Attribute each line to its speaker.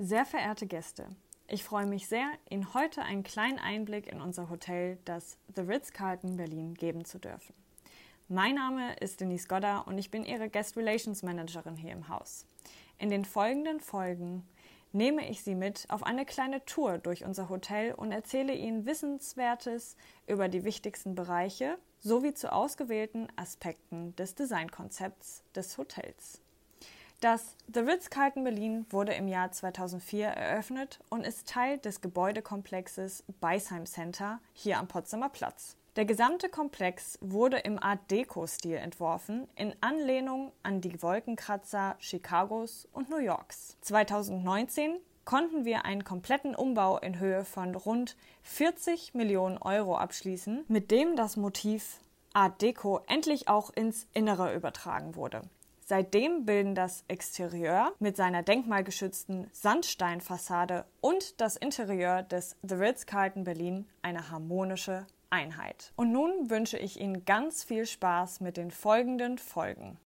Speaker 1: Sehr verehrte Gäste, ich freue mich sehr, Ihnen heute einen kleinen Einblick in unser Hotel, das The Ritz-Carlton Berlin, geben zu dürfen. Mein Name ist Denise Godder und ich bin Ihre Guest Relations Managerin hier im Haus. In den folgenden Folgen nehme ich Sie mit auf eine kleine Tour durch unser Hotel und erzähle Ihnen Wissenswertes über die wichtigsten Bereiche sowie zu ausgewählten Aspekten des Designkonzepts des Hotels. Das The Ritz-Carlton Berlin wurde im Jahr 2004 eröffnet und ist Teil des Gebäudekomplexes Beisheim Center hier am Potsdamer Platz. Der gesamte Komplex wurde im Art Deco-Stil entworfen, in Anlehnung an die Wolkenkratzer Chicagos und New Yorks. 2019 konnten wir einen kompletten Umbau in Höhe von rund 40 Millionen Euro abschließen, mit dem das Motiv Art Deco endlich auch ins Innere übertragen wurde. Seitdem bilden das Exterieur mit seiner denkmalgeschützten Sandsteinfassade und das Interieur des The Ritz-Carlton Berlin eine harmonische Einheit. Und nun wünsche ich Ihnen ganz viel Spaß mit den folgenden Folgen.